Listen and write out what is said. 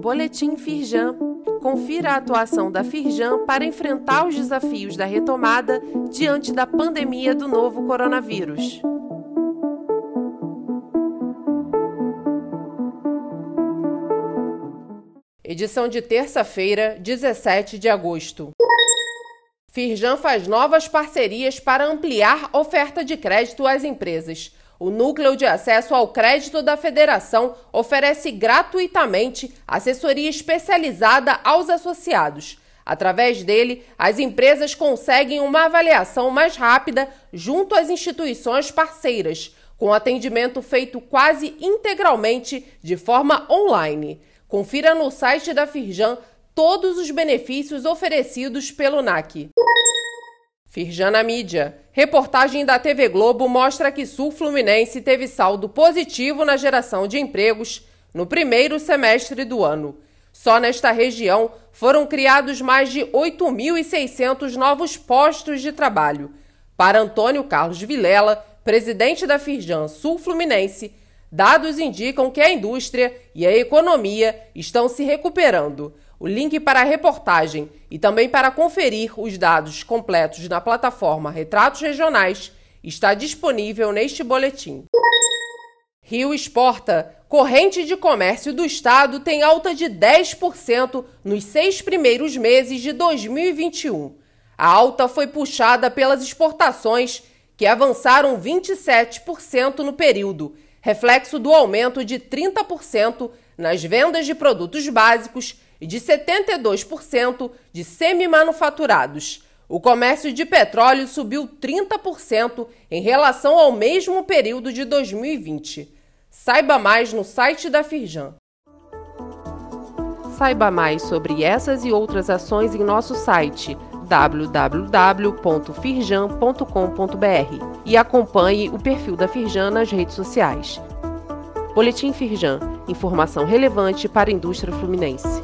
Boletim Firjan. Confira a atuação da Firjan para enfrentar os desafios da retomada diante da pandemia do novo coronavírus. Edição de terça-feira, 17 de agosto. Firjan faz novas parcerias para ampliar oferta de crédito às empresas. O Núcleo de Acesso ao Crédito da Federação oferece gratuitamente assessoria especializada aos associados. Através dele, as empresas conseguem uma avaliação mais rápida junto às instituições parceiras, com atendimento feito quase integralmente de forma online. Confira no site da Firjan todos os benefícios oferecidos pelo NAC. Firjan na mídia. Reportagem da TV Globo mostra que Sul Fluminense teve saldo positivo na geração de empregos no primeiro semestre do ano. Só nesta região foram criados mais de 8.600 novos postos de trabalho. Para Antônio Carlos Vilela, presidente da Firjan Sul Fluminense, dados indicam que a indústria e a economia estão se recuperando o link para a reportagem e também para conferir os dados completos na plataforma Retratos Regionais está disponível neste boletim. Rio exporta. Corrente de comércio do estado tem alta de 10% nos seis primeiros meses de 2021. A alta foi puxada pelas exportações, que avançaram 27% no período, reflexo do aumento de 30% nas vendas de produtos básicos e de 72% de semi-manufaturados. O comércio de petróleo subiu 30% em relação ao mesmo período de 2020. Saiba mais no site da Firjan. Saiba mais sobre essas e outras ações em nosso site www.firjan.com.br e acompanhe o perfil da Firjan nas redes sociais. Boletim Firjan, informação relevante para a indústria fluminense.